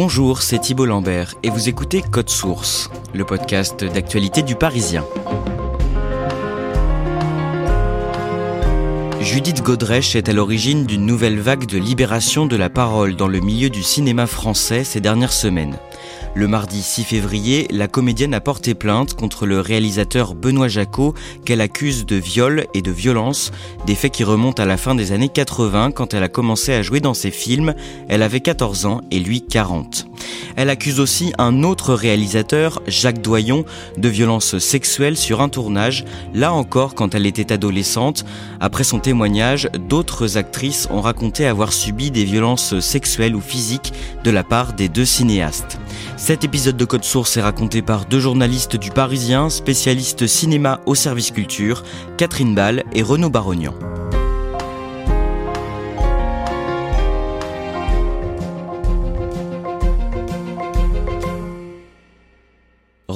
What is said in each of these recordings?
Bonjour, c'est Thibault Lambert et vous écoutez Code Source, le podcast d'actualité du Parisien. Judith Godrèche est à l'origine d'une nouvelle vague de libération de la parole dans le milieu du cinéma français ces dernières semaines. Le mardi 6 février, la comédienne a porté plainte contre le réalisateur Benoît Jacot qu'elle accuse de viol et de violence, des faits qui remontent à la fin des années 80 quand elle a commencé à jouer dans ses films. Elle avait 14 ans et lui 40. Elle accuse aussi un autre réalisateur, Jacques Doyon, de violence sexuelle sur un tournage, là encore quand elle était adolescente. Après son témoignage, d'autres actrices ont raconté avoir subi des violences sexuelles ou physiques de la part des deux cinéastes. Cet épisode de Code Source est raconté par deux journalistes du Parisien, spécialistes cinéma au service culture, Catherine Ball et Renaud Barognan.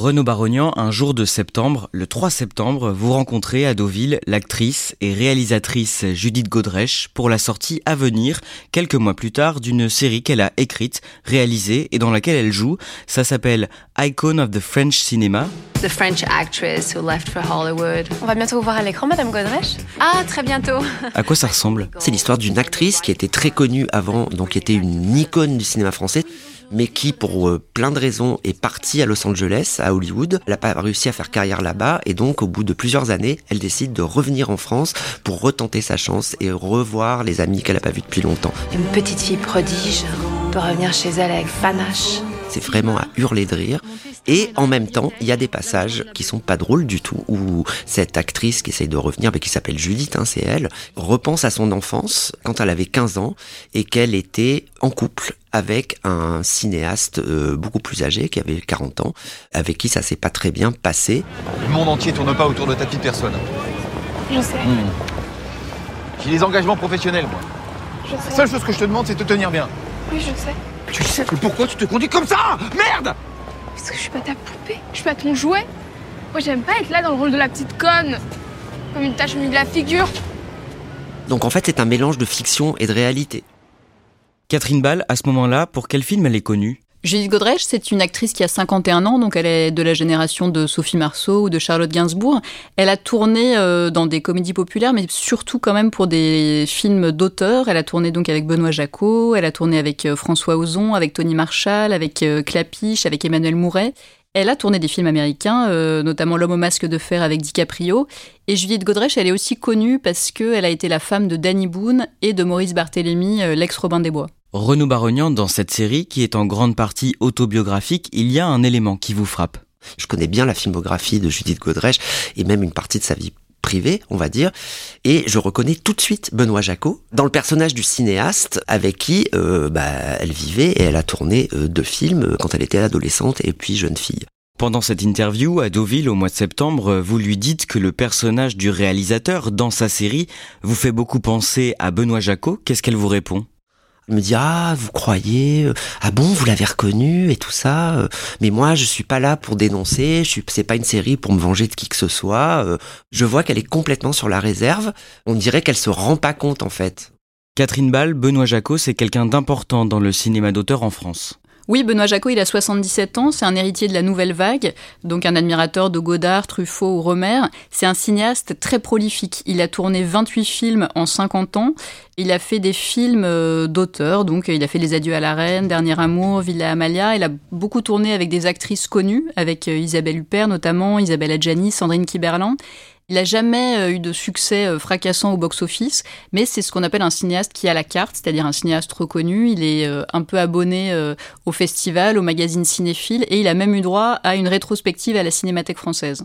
Renaud Barognan, un jour de septembre, le 3 septembre, vous rencontrez à Deauville l'actrice et réalisatrice Judith Godrèche pour la sortie à venir, quelques mois plus tard, d'une série qu'elle a écrite, réalisée et dans laquelle elle joue. Ça s'appelle Icon of the French Cinema. The French actress who left for Hollywood. On va bientôt vous voir à l'écran, Madame Godrèche? Ah, très bientôt. À quoi ça ressemble? C'est l'histoire d'une actrice qui était très connue avant, donc qui était une icône du cinéma français mais qui, pour euh, plein de raisons, est partie à Los Angeles, à Hollywood. Elle n'a pas réussi à faire carrière là-bas, et donc, au bout de plusieurs années, elle décide de revenir en France pour retenter sa chance et revoir les amis qu'elle n'a pas vus depuis longtemps. Une petite fille prodige peut revenir chez elle avec panache. C'est vraiment à hurler de rire. Et en même temps, il y a des passages qui sont pas drôles du tout, où cette actrice qui essaye de revenir, mais qui s'appelle Judith, hein, c'est elle, repense à son enfance quand elle avait 15 ans et qu'elle était en couple avec un cinéaste euh, beaucoup plus âgé qui avait 40 ans, avec qui ça s'est pas très bien passé. Le monde entier tourne pas autour de ta petite personne. Je sais. J'ai des engagements professionnels, moi. Je La sais. seule chose que je te demande, c'est de te tenir bien. Oui, je sais. Tu sais pourquoi tu te conduis comme ça? Merde Parce que je suis pas ta poupée. Je suis pas ton jouet. Moi, j'aime pas être là dans le rôle de la petite conne. Comme une tache au milieu de la figure. Donc en fait, c'est un mélange de fiction et de réalité. Catherine Ball, à ce moment-là, pour quel film elle est connue? Judith Godrèche, c'est une actrice qui a 51 ans, donc elle est de la génération de Sophie Marceau ou de Charlotte Gainsbourg. Elle a tourné euh, dans des comédies populaires, mais surtout quand même pour des films d'auteur. Elle a tourné donc avec Benoît Jacot, elle a tourné avec euh, François Ozon, avec Tony Marshall, avec euh, Clapiche, avec Emmanuel Mouret. Elle a tourné des films américains, notamment L'homme au masque de fer avec DiCaprio. Et Judith Godrèche, elle est aussi connue parce qu'elle a été la femme de Danny Boone et de Maurice Barthélemy, l'ex-Robin des Bois. Renaud Barognan, dans cette série, qui est en grande partie autobiographique, il y a un élément qui vous frappe. Je connais bien la filmographie de Judith Godrèche et même une partie de sa vie privée, on va dire, et je reconnais tout de suite Benoît Jacot dans le personnage du cinéaste avec qui euh, bah, elle vivait et elle a tourné euh, deux films euh, quand elle était adolescente et puis jeune fille. Pendant cette interview à Deauville au mois de septembre, vous lui dites que le personnage du réalisateur dans sa série vous fait beaucoup penser à Benoît Jacot. Qu'est-ce qu'elle vous répond? Me dit ah vous croyez euh, ah bon vous l'avez reconnu et tout ça euh, mais moi je suis pas là pour dénoncer je suis c'est pas une série pour me venger de qui que ce soit euh, je vois qu'elle est complètement sur la réserve on dirait qu'elle se rend pas compte en fait Catherine Ball, Benoît Jacot, c'est quelqu'un d'important dans le cinéma d'auteur en France. Oui, Benoît Jacot, il a 77 ans, c'est un héritier de la nouvelle vague, donc un admirateur de Godard, Truffaut ou Romer. C'est un cinéaste très prolifique. Il a tourné 28 films en 50 ans. Il a fait des films euh, d'auteur, donc il a fait Les Adieux à la Reine, Dernier Amour, Villa Amalia. Il a beaucoup tourné avec des actrices connues, avec euh, Isabelle Huppert notamment, Isabelle Adjani, Sandrine Kiberland. Il n'a jamais euh, eu de succès euh, fracassant au box-office, mais c'est ce qu'on appelle un cinéaste qui a la carte, c'est-à-dire un cinéaste reconnu. Il est euh, un peu abonné au festival, au magazine cinéphile, et il a même eu droit à une rétrospective à la Cinémathèque française.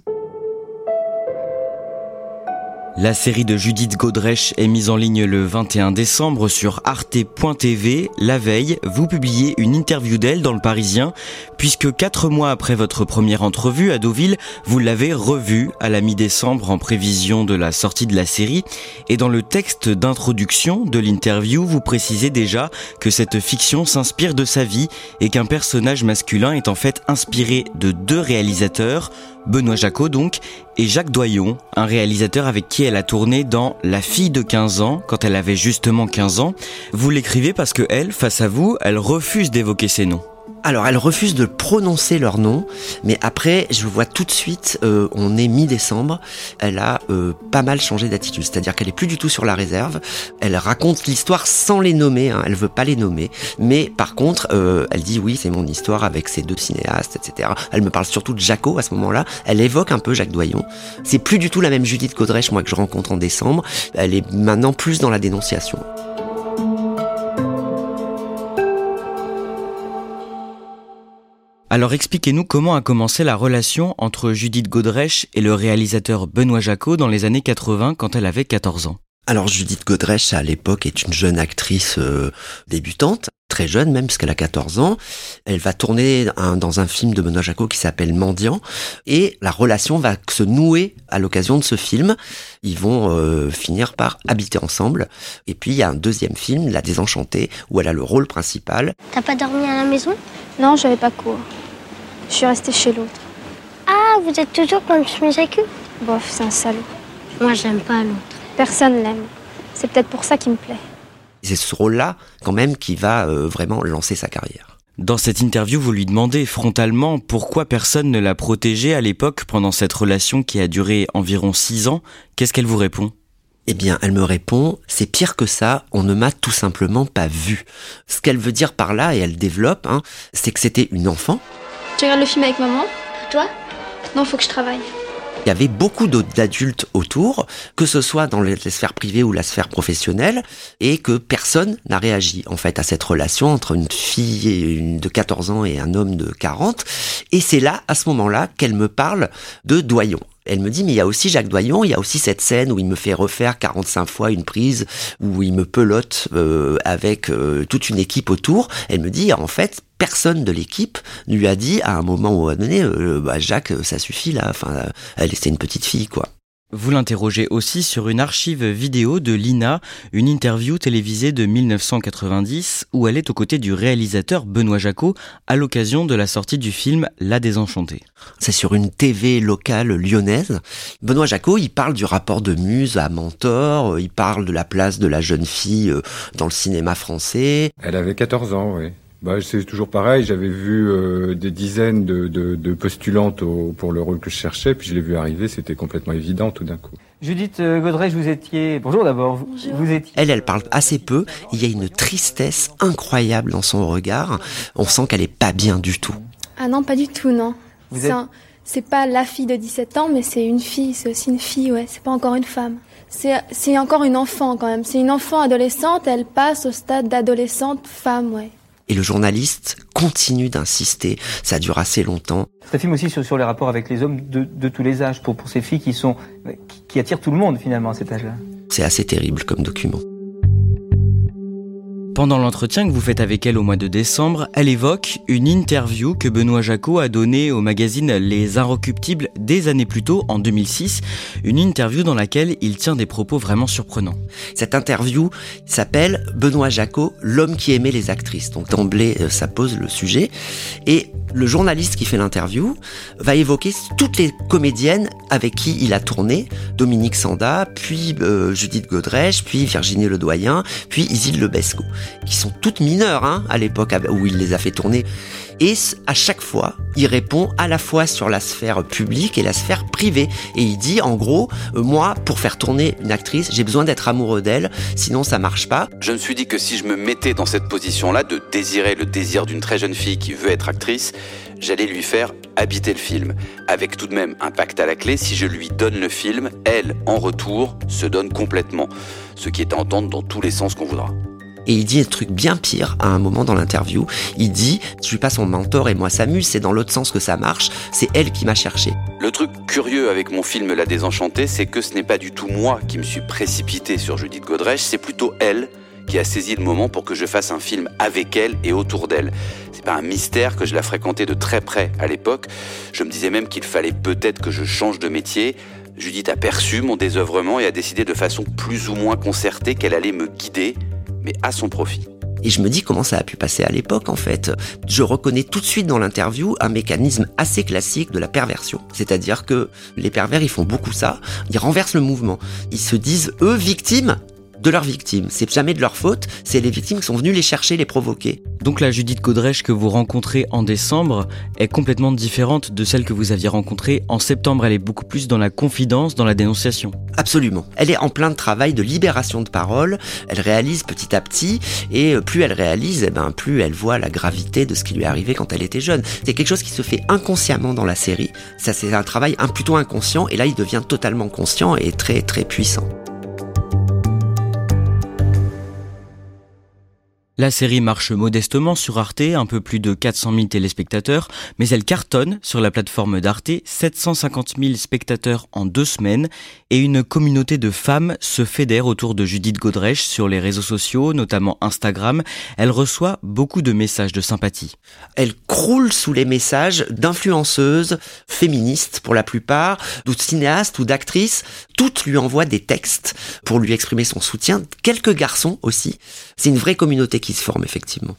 La série de Judith Godrèche est mise en ligne le 21 décembre sur arte.tv. La veille, vous publiez une interview d'elle dans le Parisien, puisque quatre mois après votre première entrevue à Deauville, vous l'avez revue à la mi-décembre en prévision de la sortie de la série. Et dans le texte d'introduction de l'interview, vous précisez déjà que cette fiction s'inspire de sa vie et qu'un personnage masculin est en fait inspiré de deux réalisateurs, Benoît Jacot donc, et Jacques Doyon, un réalisateur avec qui elle a tourné dans La fille de 15 ans, quand elle avait justement 15 ans. Vous l'écrivez parce que elle, face à vous, elle refuse d'évoquer ses noms. Alors, elle refuse de prononcer leur nom, mais après, je vois tout de suite, euh, on est mi-décembre, elle a euh, pas mal changé d'attitude, c'est-à-dire qu'elle est plus du tout sur la réserve, elle raconte l'histoire sans les nommer, hein, elle veut pas les nommer, mais par contre, euh, elle dit oui, c'est mon histoire avec ces deux cinéastes, etc. Elle me parle surtout de Jaco à ce moment-là, elle évoque un peu Jacques Doyon. C'est plus du tout la même Judith Godrèche, moi, que je rencontre en décembre, elle est maintenant plus dans la dénonciation. Alors expliquez-nous comment a commencé la relation entre Judith Godrèche et le réalisateur Benoît Jacot dans les années 80 quand elle avait 14 ans. Alors Judith Godrèche à l'époque est une jeune actrice euh, débutante, très jeune même puisqu'elle a 14 ans. Elle va tourner dans un film de Benoît Jacot qui s'appelle Mendiant et la relation va se nouer à l'occasion de ce film. Ils vont euh, finir par habiter ensemble. Et puis il y a un deuxième film, La Désenchantée, où elle a le rôle principal. T'as pas dormi à la maison? Non, j'avais pas cours. Je suis restée chez l'autre. Ah, vous êtes toujours comme Schmizaku Bof, c'est un salaud. Moi, j'aime pas l'autre. Personne l'aime. C'est peut-être pour ça qu'il me plaît. C'est ce rôle-là, quand même, qui va euh, vraiment lancer sa carrière. Dans cette interview, vous lui demandez frontalement pourquoi personne ne l'a protégée à l'époque pendant cette relation qui a duré environ six ans. Qu'est-ce qu'elle vous répond? Eh bien, elle me répond, c'est pire que ça, on ne m'a tout simplement pas vu. Ce qu'elle veut dire par là, et elle développe, hein, c'est que c'était une enfant, tu regardes le film avec maman? Toi? Non, faut que je travaille. Il y avait beaucoup d'adultes autour, que ce soit dans les sphères privées ou la sphère professionnelle, et que personne n'a réagi en fait à cette relation entre une fille de 14 ans et un homme de 40. Et c'est là, à ce moment-là, qu'elle me parle de Doyon. Elle me dit, mais il y a aussi Jacques Doyon, il y a aussi cette scène où il me fait refaire 45 fois une prise, où il me pelote euh, avec euh, toute une équipe autour. Elle me dit, en fait, personne de l'équipe lui a dit à un moment ou à un donné, euh, bah, Jacques, ça suffit là. Enfin, elle c'était une petite fille, quoi. Vous l'interrogez aussi sur une archive vidéo de Lina, une interview télévisée de 1990 où elle est aux côtés du réalisateur Benoît Jacot à l'occasion de la sortie du film La Désenchantée. C'est sur une TV locale lyonnaise. Benoît Jacot, il parle du rapport de muse à mentor, il parle de la place de la jeune fille euh, dans le cinéma français. Elle avait 14 ans, oui. Bah, c'est toujours pareil. J'avais vu euh, des dizaines de, de, de postulantes au, pour le rôle que je cherchais, puis je l'ai vu arriver. C'était complètement évident tout d'un coup. Judith euh, Godrej, vous étiez. Bonjour d'abord. Vous, étiez. Elle, elle parle assez peu. Il y a une tristesse incroyable dans son regard. On sent qu'elle est pas bien du tout. Ah non, pas du tout, non. C'est pas la fille de 17 ans, mais c'est une fille. C'est aussi une fille, ouais. C'est pas encore une femme. C'est encore une enfant quand même. C'est une enfant adolescente. Elle passe au stade d'adolescente femme, ouais. Et le journaliste continue d'insister. Ça dure assez longtemps. C'est un film aussi sur, sur, les rapports avec les hommes de, de tous les âges, pour, pour ces filles qui, sont, qui, qui attirent tout le monde finalement à cet âge-là. C'est assez terrible comme document. Pendant l'entretien que vous faites avec elle au mois de décembre, elle évoque une interview que Benoît Jacot a donnée au magazine Les Inrecuptibles des années plus tôt, en 2006. Une interview dans laquelle il tient des propos vraiment surprenants. Cette interview s'appelle Benoît Jacot, l'homme qui aimait les actrices. Donc d'emblée, euh, ça pose le sujet. Et le journaliste qui fait l'interview va évoquer toutes les comédiennes avec qui il a tourné. Dominique Sanda, puis euh, Judith Godrèche, puis Virginie Ledoyen, puis Isil Lebesco. Qui sont toutes mineures hein, à l'époque où il les a fait tourner. Et à chaque fois, il répond à la fois sur la sphère publique et la sphère privée. Et il dit, en gros, euh, moi, pour faire tourner une actrice, j'ai besoin d'être amoureux d'elle, sinon ça marche pas. Je me suis dit que si je me mettais dans cette position-là, de désirer le désir d'une très jeune fille qui veut être actrice, j'allais lui faire habiter le film. Avec tout de même un pacte à la clé, si je lui donne le film, elle, en retour, se donne complètement. Ce qui est à entendre dans tous les sens qu'on voudra. Et il dit un truc bien pire à un moment dans l'interview. Il dit, je suis pas son mentor et moi s'amuse, c'est dans l'autre sens que ça marche, c'est elle qui m'a cherché. Le truc curieux avec mon film La Désenchantée, c'est que ce n'est pas du tout moi qui me suis précipité sur Judith Godrèche, c'est plutôt elle qui a saisi le moment pour que je fasse un film avec elle et autour d'elle. C'est pas un mystère que je la fréquentais de très près à l'époque. Je me disais même qu'il fallait peut-être que je change de métier. Judith a perçu mon désœuvrement et a décidé de façon plus ou moins concertée qu'elle allait me guider à son profit. Et je me dis comment ça a pu passer à l'époque en fait. Je reconnais tout de suite dans l'interview un mécanisme assez classique de la perversion. C'est-à-dire que les pervers ils font beaucoup ça, ils renversent le mouvement. Ils se disent eux victimes de leurs victimes. C'est jamais de leur faute, c'est les victimes qui sont venues les chercher, les provoquer. Donc la Judith Godrèche que vous rencontrez en décembre est complètement différente de celle que vous aviez rencontrée en septembre. Elle est beaucoup plus dans la confidence, dans la dénonciation. Absolument. Elle est en plein de travail de libération de parole. Elle réalise petit à petit et plus elle réalise, eh ben, plus elle voit la gravité de ce qui lui est arrivé quand elle était jeune. C'est quelque chose qui se fait inconsciemment dans la série. Ça c'est un travail un, plutôt inconscient et là il devient totalement conscient et très très puissant. La série marche modestement sur Arte, un peu plus de 400 000 téléspectateurs, mais elle cartonne sur la plateforme d'Arte, 750 000 spectateurs en deux semaines, et une communauté de femmes se fédère autour de Judith Godrèche sur les réseaux sociaux, notamment Instagram. Elle reçoit beaucoup de messages de sympathie. Elle croule sous les messages d'influenceuses féministes pour la plupart, ou de cinéastes ou d'actrices. Toutes lui envoient des textes pour lui exprimer son soutien. Quelques garçons aussi. C'est une vraie communauté qui se forme effectivement.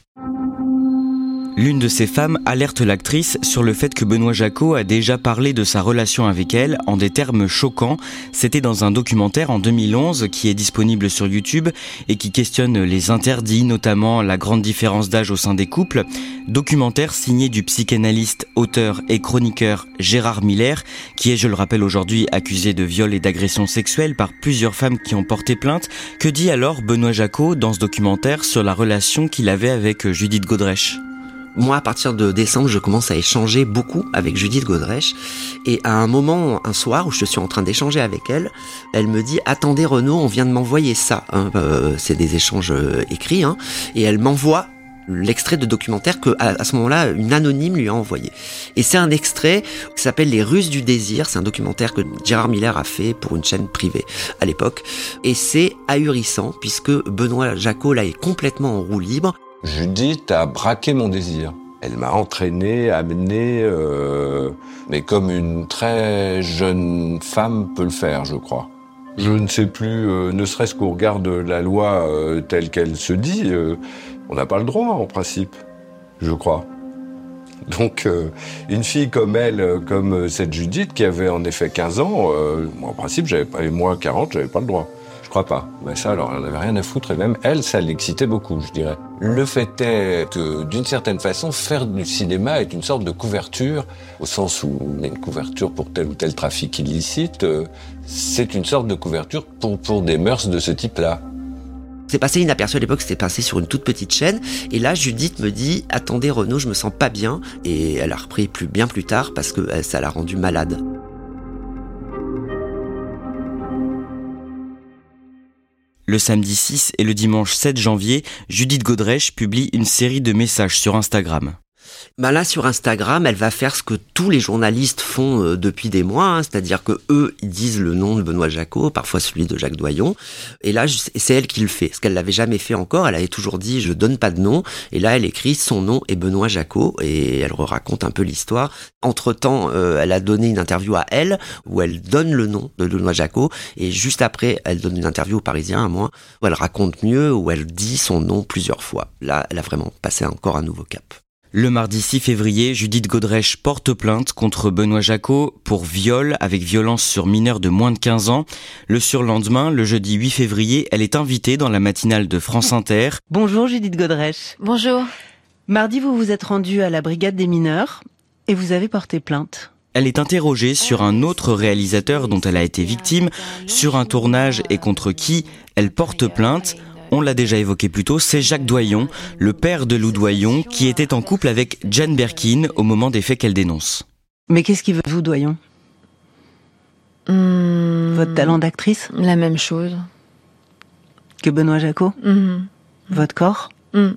L'une de ces femmes alerte l'actrice sur le fait que Benoît Jacot a déjà parlé de sa relation avec elle en des termes choquants. C'était dans un documentaire en 2011 qui est disponible sur YouTube et qui questionne les interdits, notamment la grande différence d'âge au sein des couples. Documentaire signé du psychanalyste, auteur et chroniqueur Gérard Miller, qui est, je le rappelle aujourd'hui, accusé de viol et d'agression sexuelle par plusieurs femmes qui ont porté plainte. Que dit alors Benoît Jacot dans ce documentaire sur la relation qu'il avait avec Judith Godrèche? Moi, à partir de décembre, je commence à échanger beaucoup avec Judith Godrèche. Et à un moment, un soir où je suis en train d'échanger avec elle, elle me dit "Attendez, Renaud, on vient de m'envoyer ça. Hein, euh, c'est des échanges euh, écrits, hein, et elle m'envoie l'extrait de documentaire que à, ce moment-là une anonyme lui a envoyé. Et c'est un extrait qui s'appelle Les Russes du désir. C'est un documentaire que Gérard Miller a fait pour une chaîne privée à l'époque. Et c'est ahurissant puisque Benoît Jacot là est complètement en roue libre. Judith a braqué mon désir. Elle m'a entraîné, amené, euh, mais comme une très jeune femme peut le faire, je crois. Je ne sais plus, euh, ne serait-ce qu'au regard de la loi euh, telle qu'elle se dit, on n'a pas le droit en principe, je crois. Donc, une fille comme elle, comme cette Judith, qui avait en effet 15 ans, en principe, j'avais pas, et moi 40, j'avais pas le droit. Je crois pas. Mais ça, alors, elle n'avait rien à foutre, et même elle, ça l'excitait beaucoup, je dirais. Le fait est que, d'une certaine façon, faire du cinéma est une sorte de couverture, au sens où on une couverture pour tel ou tel trafic illicite, euh, c'est une sorte de couverture pour, pour des mœurs de ce type-là. C'est passé inaperçu à l'époque, c'était passé sur une toute petite chaîne. Et là, Judith me dit, attendez Renaud, je me sens pas bien. Et elle a repris plus, bien plus tard parce que ça l'a rendu malade. Le samedi 6 et le dimanche 7 janvier, Judith Godrèche publie une série de messages sur Instagram. Bah là sur Instagram, elle va faire ce que tous les journalistes font euh, depuis des mois, hein, c'est-à-dire que eux ils disent le nom de Benoît Jacot, parfois celui de Jacques Doyon, et là c'est elle qui le fait, ce qu'elle l'avait jamais fait encore. Elle avait toujours dit je donne pas de nom, et là elle écrit son nom est Benoît Jacot et elle raconte un peu l'histoire. Entre temps, euh, elle a donné une interview à elle où elle donne le nom de Benoît Jacot et juste après elle donne une interview au Parisien à moi où elle raconte mieux où elle dit son nom plusieurs fois. Là, elle a vraiment passé encore un nouveau cap. Le mardi 6 février, Judith Godrèche porte plainte contre Benoît Jacot pour viol avec violence sur mineur de moins de 15 ans. Le surlendemain, le jeudi 8 février, elle est invitée dans la matinale de France Inter. Bonjour Judith Godrèche. Bonjour. Mardi, vous vous êtes rendue à la brigade des mineurs et vous avez porté plainte. Elle est interrogée sur un autre réalisateur dont elle a été victime, sur un tournage et contre qui elle porte plainte. On l'a déjà évoqué plus tôt, c'est Jacques Doyon, le père de Lou Doyon, qui était en couple avec Jane Birkin au moment des faits qu'elle dénonce. Mais qu'est-ce qui veut vous, Doyon? Hmm, Votre talent d'actrice? La même chose. Que Benoît Jacot Mhm. Votre corps? Hmm.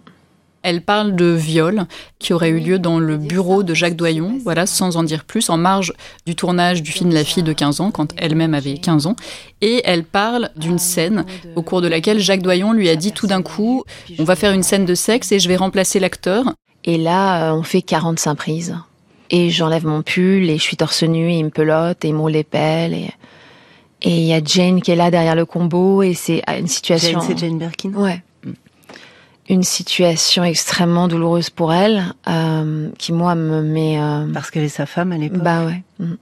Elle parle de viol qui aurait eu lieu dans le bureau de Jacques Doyon, voilà, sans en dire plus, en marge du tournage du film La fille de 15 ans, quand elle-même avait 15 ans. Et elle parle d'une scène au cours de laquelle Jacques Doyon lui a dit tout d'un coup, on va faire une scène de sexe et je vais remplacer l'acteur. Et là, euh, on fait 45 prises. Et j'enlève mon pull et je suis torse nu et il me pelote et il me roule les pelles. Et et il y a Jane qui est là derrière le combo et c'est une situation... Jane, c'est Jane Birkin Ouais. Une situation extrêmement douloureuse pour elle, euh, qui moi me met... euh, Parce qu'elle est sa femme à l'époque. Bah ouais. Mm.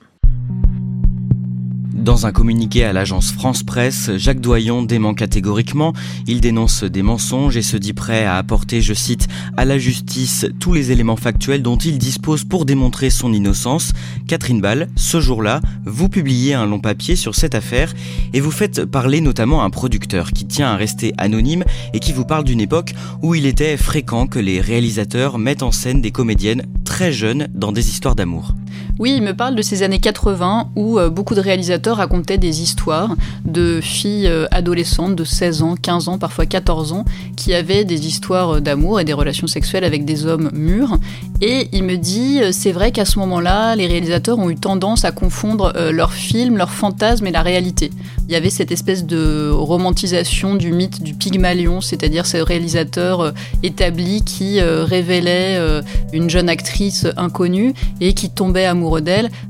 Dans un communiqué à l'agence France Presse, Jacques Doyon dément catégoriquement, il dénonce des mensonges et se dit prêt à apporter, je cite, à la justice tous les éléments factuels dont il dispose pour démontrer son innocence. Catherine Ball, ce jour-là, vous publiez un long papier sur cette affaire et vous faites parler notamment un producteur qui tient à rester anonyme et qui vous parle d'une époque où il était fréquent que les réalisateurs mettent en scène des comédiennes très jeunes dans des histoires d'amour. Oui, il me parle de ces années 80 où euh, beaucoup de réalisateurs racontaient des histoires de filles euh, adolescentes de 16 ans, 15 ans, parfois 14 ans, qui avaient des histoires euh, d'amour et des relations sexuelles avec des hommes mûrs. Et il me dit, c'est vrai qu'à ce moment-là, les réalisateurs ont eu tendance à confondre leurs films, leurs fantasmes et la réalité. Il y avait cette espèce de romantisation du mythe du Pygmalion, c'est-à-dire ce réalisateur établi qui révélait une jeune actrice inconnue et qui tombait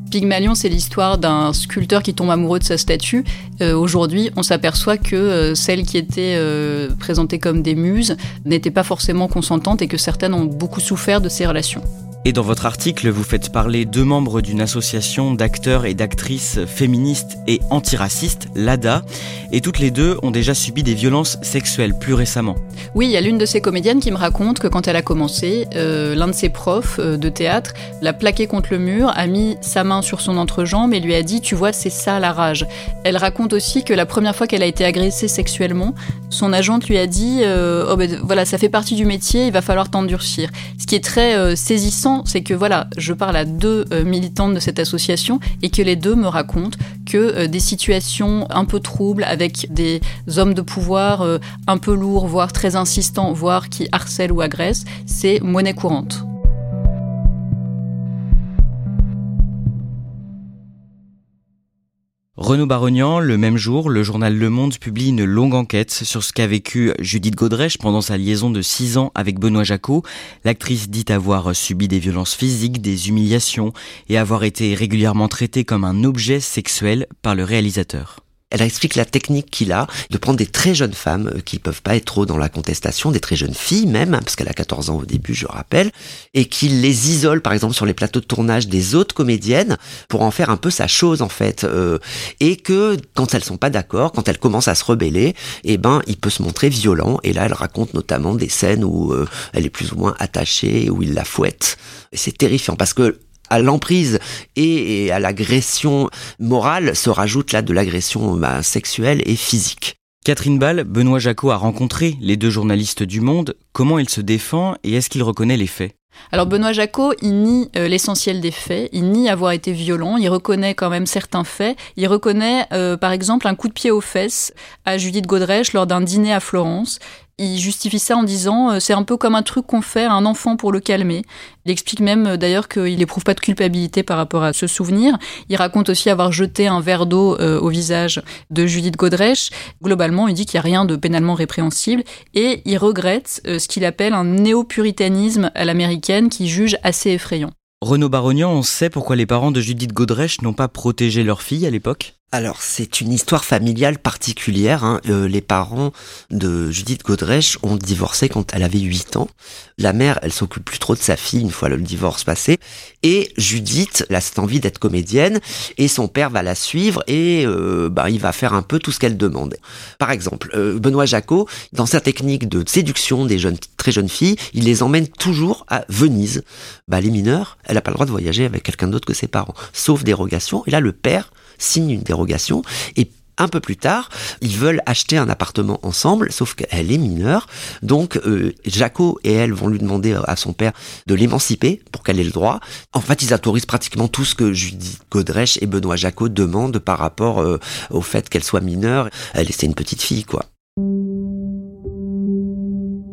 Pygmalion, c'est l'histoire d'un sculpteur qui tombe amoureux de sa statue. Euh, Aujourd'hui, on s'aperçoit que euh, celles qui étaient euh, présentées comme des muses n'étaient pas forcément consentantes et que certaines ont beaucoup souffert de ces relations. Et dans votre article, vous faites parler deux membres d'une association d'acteurs et d'actrices féministes et antiracistes, l'ADA, et toutes les deux ont déjà subi des violences sexuelles plus récemment. Oui, il y a l'une de ces comédiennes qui me raconte que quand elle a commencé, euh, l'un de ses profs euh, de théâtre l'a plaqué contre le mur, a mis sa main sur son entrejambe et lui a dit Tu vois, c'est ça la rage. Elle raconte aussi que la première fois qu'elle a été agressée sexuellement, son agente lui a dit euh, Oh ben voilà, ça fait partie du métier, il va falloir t'endurcir. Ce qui est très saisissant, c'est que voilà, je parle à deux euh, militantes de cette association et que les deux me racontent que euh, des situations un peu troubles avec des hommes de pouvoir euh, un peu lourds, voire très insistants, voire qui harcèlent ou agressent, c'est monnaie courante. Renaud Barognan, le même jour, le journal Le Monde publie une longue enquête sur ce qu'a vécu Judith Godrèche pendant sa liaison de 6 ans avec Benoît Jacot. L'actrice dit avoir subi des violences physiques, des humiliations et avoir été régulièrement traitée comme un objet sexuel par le réalisateur. Elle explique la technique qu'il a de prendre des très jeunes femmes euh, qui peuvent pas être trop dans la contestation, des très jeunes filles même, hein, parce qu'elle a 14 ans au début, je rappelle, et qu'il les isole par exemple sur les plateaux de tournage des autres comédiennes pour en faire un peu sa chose en fait, euh, et que quand elles sont pas d'accord, quand elles commencent à se rebeller, eh ben il peut se montrer violent. Et là, elle raconte notamment des scènes où euh, elle est plus ou moins attachée, où il la fouette. Et c'est terrifiant parce que à l'emprise et, et à l'agression morale se rajoute là de l'agression bah, sexuelle et physique. Catherine Ball, Benoît Jacot a rencontré les deux journalistes du Monde. Comment il se défend et est-ce qu'il reconnaît les faits? Alors Benoît Jacot, il nie euh, l'essentiel des faits, il nie avoir été violent, il reconnaît quand même certains faits, il reconnaît euh, par exemple un coup de pied aux fesses à Judith Godrèche lors d'un dîner à Florence. Il justifie ça en disant euh, c'est un peu comme un truc qu'on fait à un enfant pour le calmer. Il explique même euh, d'ailleurs qu'il éprouve pas de culpabilité par rapport à ce souvenir. Il raconte aussi avoir jeté un verre d'eau euh, au visage de Judith Godrèche. Globalement, il dit qu'il n'y a rien de pénalement répréhensible et il regrette ce qu'il appelle un néo-puritanisme à l'américaine qui juge assez effrayant. Renaud Barognan, on sait pourquoi les parents de Judith Godrèche n'ont pas protégé leur fille à l'époque? Alors c'est une histoire familiale particulière. Hein. Euh, les parents de Judith Godrèche ont divorcé quand elle avait 8 ans. La mère, elle s'occupe plus trop de sa fille une fois le divorce passé. Et Judith, elle a cette envie d'être comédienne et son père va la suivre et euh, bah, il va faire un peu tout ce qu'elle demande. Par exemple, euh, Benoît Jacot, dans sa technique de séduction des jeunes, très jeunes filles, il les emmène toujours à Venise. Bah, les mineurs, elle n'a pas le droit de voyager avec quelqu'un d'autre que ses parents, sauf dérogation. Et là, le père signe une dérogation et un peu plus tard, ils veulent acheter un appartement ensemble, sauf qu'elle est mineure. Donc, euh, Jaco et elle vont lui demander à son père de l'émanciper pour qu'elle ait le droit. En fait, ils autorisent pratiquement tout ce que Judith Godrèche et Benoît Jaco demandent par rapport euh, au fait qu'elle soit mineure. Elle, c'est une petite fille, quoi.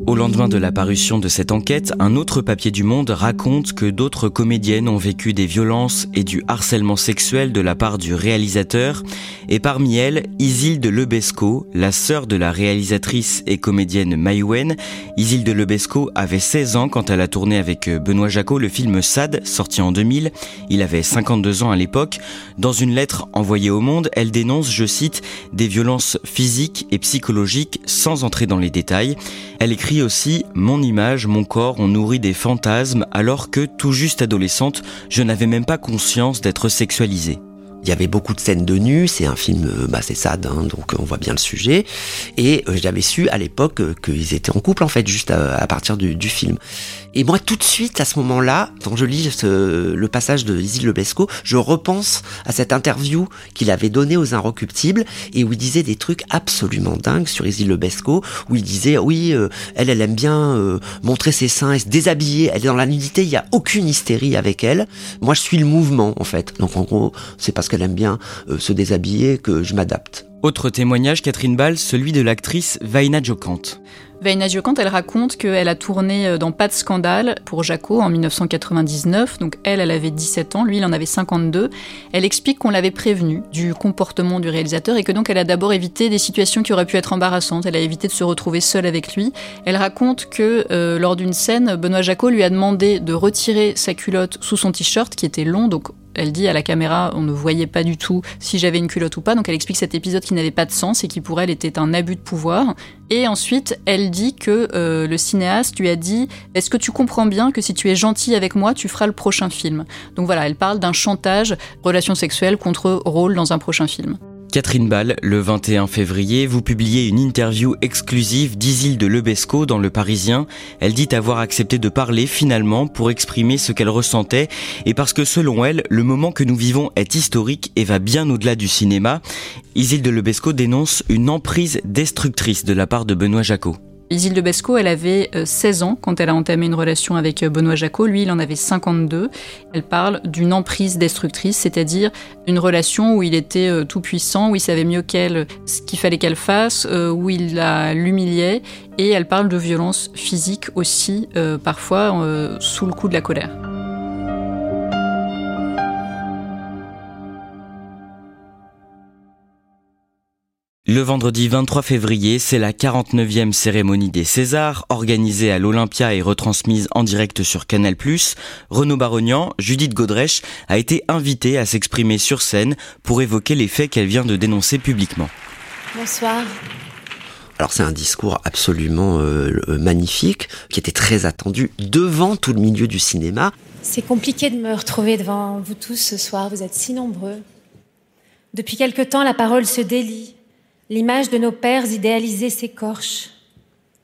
Au lendemain de la parution de cette enquête, un autre papier du Monde raconte que d'autres comédiennes ont vécu des violences et du harcèlement sexuel de la part du réalisateur, et parmi elles, Isilde Lebesco, la sœur de la réalisatrice et comédienne Maïwen. Isilde Lebesco avait 16 ans quand elle a tourné avec Benoît Jacot le film Sad, sorti en 2000. Il avait 52 ans à l'époque. Dans une lettre envoyée au Monde, elle dénonce, je cite, des violences physiques et psychologiques sans entrer dans les détails. Elle écrit aussi Mon image, mon corps ont nourri des fantasmes alors que, tout juste adolescente, je n'avais même pas conscience d'être sexualisée. Il y avait beaucoup de scènes de nu, c'est un film, euh, bah c'est sad, hein, donc on voit bien le sujet. Et euh, j'avais su à l'époque euh, qu'ils étaient en couple en fait, juste à, partir du, film. Et moi tout de suite à ce moment-là, quand je lis le passage de Lizzie Lebesco, je repense à cette interview qu'il avait donnée aux Inrecuptibles et où il disait des trucs absolument dingues sur Lizzie Lebesco, où il disait oui, elle, elle aime bien montrer ses seins et se déshabiller, elle est dans la nudité, il y a aucune hystérie avec elle. Moi je suis le mouvement en fait. Donc en gros, c'est parce que elle aime bien euh, se déshabiller que je m'adapte. Autre témoignage, Catherine Ball, celui de l'actrice Vaina Jokant. Vaina Jokant, elle raconte qu'elle a tourné euh, dans Pas de scandale pour Jaco en 1999. Donc elle, elle avait 17 ans, lui, il en avait 52. Elle explique qu'on l'avait prévenu du comportement du réalisateur et que donc elle a d'abord évité des situations qui auraient pu être embarrassantes. Elle a évité de se retrouver seule avec lui. Elle raconte que euh, lors d'une scène, Benoît Jacot lui a demandé de retirer sa culotte sous son t-shirt qui était long, donc elle dit à la caméra, on ne voyait pas du tout si j'avais une culotte ou pas. Donc elle explique cet épisode qui n'avait pas de sens et qui pour elle était un abus de pouvoir. Et ensuite, elle dit que euh, le cinéaste lui a dit Est-ce que tu comprends bien que si tu es gentil avec moi, tu feras le prochain film? Donc voilà, elle parle d'un chantage, relation sexuelle contre rôle dans un prochain film. Catherine Ball, le 21 février, vous publiez une interview exclusive d'Isilde Lebesco dans Le Parisien. Elle dit avoir accepté de parler finalement pour exprimer ce qu'elle ressentait et parce que selon elle, le moment que nous vivons est historique et va bien au-delà du cinéma. Isilde Lebesco dénonce une emprise destructrice de la part de Benoît Jacot. Isilde Besco, elle avait 16 euh, ans quand elle a entamé une relation avec euh, Benoît Jacot. Lui, il en avait 52. Elle parle d'une emprise destructrice, c'est-à-dire une relation où il était euh, tout puissant, où il savait mieux qu'elle ce qu'il fallait qu'elle fasse, où il l'humiliait. Et elle parle de violence physique aussi, parfois sous le coup de la colère. Le vendredi 23 février, c'est la 49e cérémonie des Césars, organisée à l'Olympia et retransmise en direct sur Canal+. Renaud Barognan, Judith Godrèche, a été invitée à s'exprimer sur scène pour évoquer les faits qu'elle vient de dénoncer publiquement. Bonsoir. Alors c'est un discours absolument euh, magnifique, qui était très attendu devant tout le milieu du cinéma. C'est compliqué de me retrouver devant vous tous ce soir, vous êtes si nombreux. Depuis quelque temps, la parole se délie L'image de nos pères idéalisés s'écorche.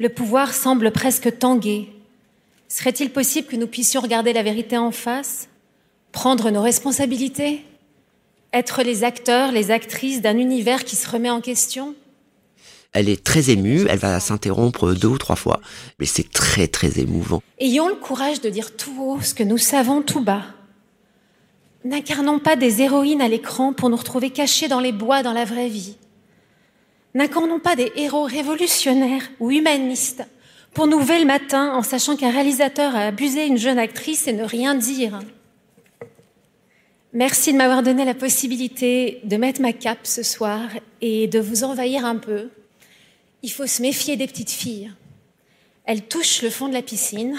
Le pouvoir semble presque tanguer. Serait-il possible que nous puissions regarder la vérité en face, prendre nos responsabilités, être les acteurs, les actrices d'un univers qui se remet en question? Elle est très émue, elle va s'interrompre deux ou trois fois, mais c'est très très émouvant. Ayons le courage de dire tout haut ce que nous savons tout bas. N'incarnons pas des héroïnes à l'écran pour nous retrouver cachés dans les bois dans la vraie vie. N'incarnons pas des héros révolutionnaires ou humanistes pour nous le matin en sachant qu'un réalisateur a abusé une jeune actrice et ne rien dire. Merci de m'avoir donné la possibilité de mettre ma cape ce soir et de vous envahir un peu. Il faut se méfier des petites filles. Elles touchent le fond de la piscine,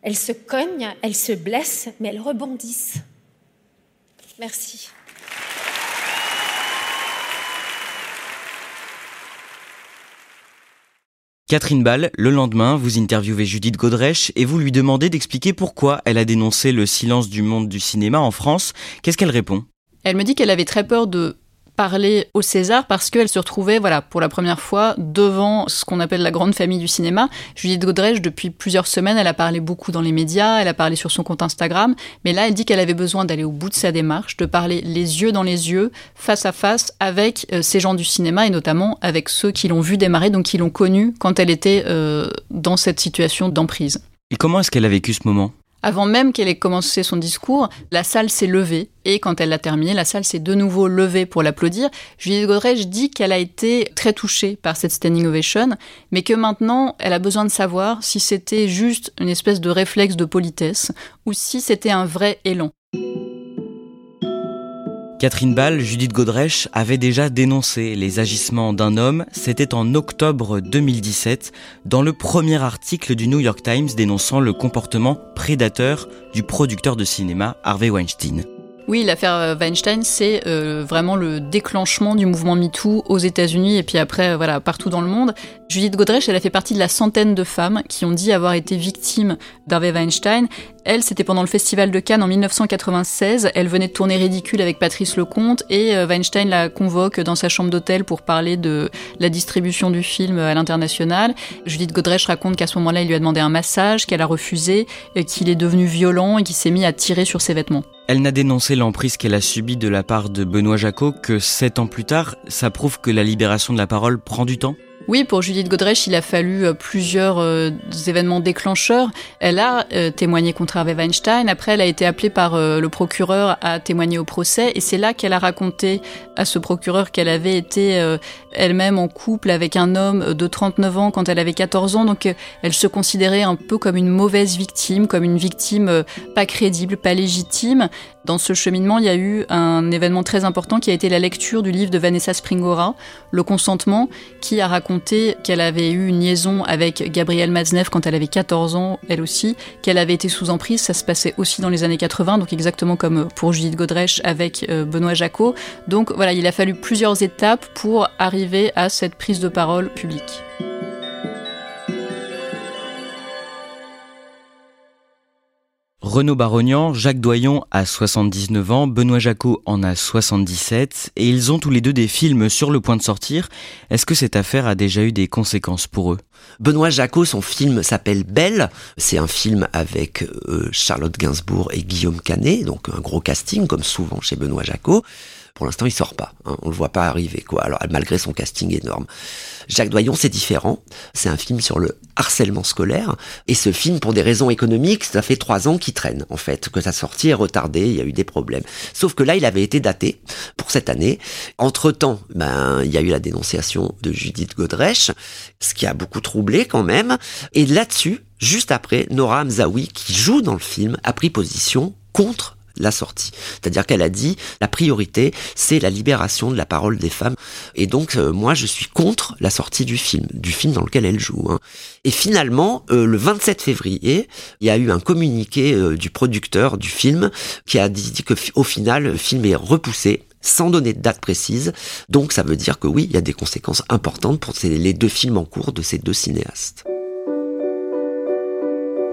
elles se cognent, elles se blessent, mais elles rebondissent. Merci. Catherine Ball, le lendemain, vous interviewez Judith Godrèche et vous lui demandez d'expliquer pourquoi elle a dénoncé le silence du monde du cinéma en France. Qu'est-ce qu'elle répond? Elle me dit qu'elle avait très peur de parler au César parce qu'elle se retrouvait, voilà, pour la première fois devant ce qu'on appelle la grande famille du cinéma. Judith Godrèche, depuis plusieurs semaines, elle a parlé beaucoup dans les médias, elle a parlé sur son compte Instagram, mais là, elle dit qu'elle avait besoin d'aller au bout de sa démarche, de parler les yeux dans les yeux, face à face, avec euh, ces gens du cinéma et notamment avec ceux qui l'ont vu démarrer, donc qui l'ont connue quand elle était euh, dans cette situation d'emprise. Et comment est-ce qu'elle a vécu ce moment? Avant même qu'elle ait commencé son discours, la salle s'est levée et quand elle l'a terminé, la salle s'est de nouveau levée pour l'applaudir. Juliette Godrèche dit qu'elle a été très touchée par cette standing ovation, mais que maintenant, elle a besoin de savoir si c'était juste une espèce de réflexe de politesse ou si c'était un vrai élan. Catherine Ball, Judith Godrèche avait déjà dénoncé les agissements d'un homme, c'était en octobre 2017, dans le premier article du New York Times dénonçant le comportement prédateur du producteur de cinéma Harvey Weinstein. Oui, l'affaire euh, Weinstein, c'est euh, vraiment le déclenchement du mouvement MeToo aux États-Unis et puis après, voilà, partout dans le monde. Judith Godrèche, elle a fait partie de la centaine de femmes qui ont dit avoir été victimes d'Harvey Weinstein. Elle, c'était pendant le Festival de Cannes en 1996. Elle venait de tourner Ridicule avec Patrice Lecomte et euh, Weinstein la convoque dans sa chambre d'hôtel pour parler de la distribution du film à l'international. Judith Godrèche raconte qu'à ce moment-là, il lui a demandé un massage, qu'elle a refusé, qu'il est devenu violent et qu'il s'est mis à tirer sur ses vêtements. Elle n'a dénoncé l'emprise qu'elle a subie de la part de Benoît Jacot que sept ans plus tard, ça prouve que la libération de la parole prend du temps oui, pour Judith Godrèche, il a fallu euh, plusieurs euh, événements déclencheurs. Elle a euh, témoigné contre Harvey Weinstein. Après, elle a été appelée par le procureur à témoigner au procès. Et c'est là qu'elle a raconté à ce procureur qu'elle avait été elle-même en couple avec un homme de 39 ans quand elle avait 14 ans. Donc, elle se considérait un peu comme une mauvaise victime, comme une victime pas crédible, pas légitime. Dans ce cheminement, il y a eu un événement très important qui a été la lecture du livre de Vanessa Springora, Le consentement, qui a raconté qu'elle avait eu une liaison avec Gabrielle Maznev quand elle avait 14 ans, elle aussi, qu'elle avait été sous emprise. Ça se passait aussi dans les années 80, donc exactement comme pour Judith Godrèche avec euh, Benoît Jacot. Donc voilà, il a fallu plusieurs étapes pour arriver à cette prise de parole publique. Renaud Barognan, Jacques Doyon a 79 ans, Benoît Jacot en a 77, et ils ont tous les deux des films sur le point de sortir. Est-ce que cette affaire a déjà eu des conséquences pour eux? Benoît Jacot, son film s'appelle Belle. C'est un film avec euh, Charlotte Gainsbourg et Guillaume Canet, donc un gros casting, comme souvent chez Benoît Jacot. Pour l'instant, il sort pas. Hein, on le voit pas arriver, quoi. Alors, malgré son casting énorme. Jacques Doyon, c'est différent. C'est un film sur le harcèlement scolaire. Et ce film, pour des raisons économiques, ça fait trois ans qu'il traîne, en fait, que sa sortie est retardée, il y a eu des problèmes. Sauf que là, il avait été daté pour cette année. Entre-temps, ben, il y a eu la dénonciation de Judith Godrèche, ce qui a beaucoup troublé quand même. Et là-dessus, juste après, Nora Hamzaoui, qui joue dans le film, a pris position contre la sortie. C'est-à-dire qu'elle a dit la priorité, c'est la libération de la parole des femmes. Et donc, euh, moi, je suis contre la sortie du film, du film dans lequel elle joue. Hein. Et finalement, euh, le 27 février, il y a eu un communiqué euh, du producteur du film qui a dit, dit que au final, le film est repoussé sans donner de date précise. Donc ça veut dire que oui, il y a des conséquences importantes pour les deux films en cours de ces deux cinéastes.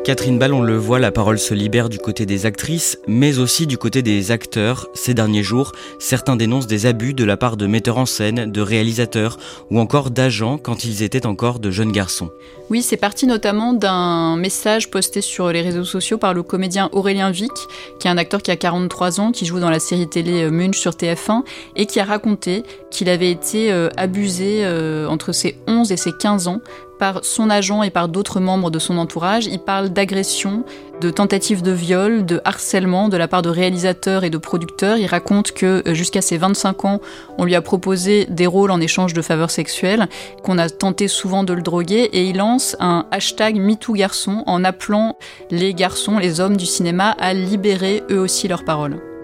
Catherine Ball, on le voit, la parole se libère du côté des actrices, mais aussi du côté des acteurs. Ces derniers jours, certains dénoncent des abus de la part de metteurs en scène, de réalisateurs ou encore d'agents quand ils étaient encore de jeunes garçons. Oui, c'est parti notamment d'un message posté sur les réseaux sociaux par le comédien Aurélien Vic, qui est un acteur qui a 43 ans, qui joue dans la série télé euh, Munch sur TF1, et qui a raconté qu'il avait été euh, abusé euh, entre ses 11 et ses 15 ans par son agent et par d'autres membres de son entourage. Il parle d'agression, de tentatives de viol, de harcèlement de la part de réalisateurs et de producteurs. Il raconte que euh, jusqu'à ses 25 ans, on lui a proposé des rôles en échange de faveurs sexuelles, qu'on a tenté souvent de le droguer et il lance un hashtag MeTooGarçon en appelant les garçons, les hommes du cinéma à libérer eux aussi leurs paroles.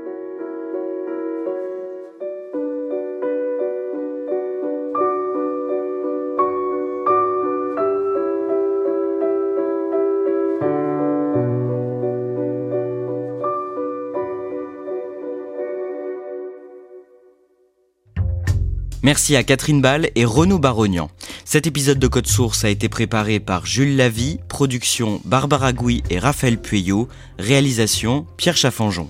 Merci à Catherine Ball et Renaud Barognan. Cet épisode de Code Source a été préparé par Jules Lavie, production Barbara Gouy et Raphaël Pueyo, réalisation Pierre Chaffanjon.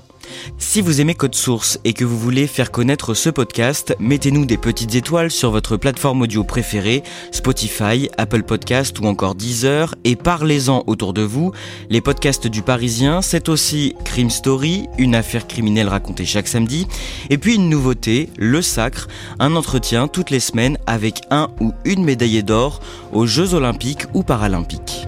Si vous aimez Code Source et que vous voulez faire connaître ce podcast, mettez-nous des petites étoiles sur votre plateforme audio préférée, Spotify, Apple Podcast ou encore Deezer, et parlez-en autour de vous. Les podcasts du Parisien, c'est aussi Crime Story, une affaire criminelle racontée chaque samedi, et puis une nouveauté, Le Sacre, un entretien toutes les semaines avec un ou une médaillée d'or aux Jeux Olympiques ou Paralympiques.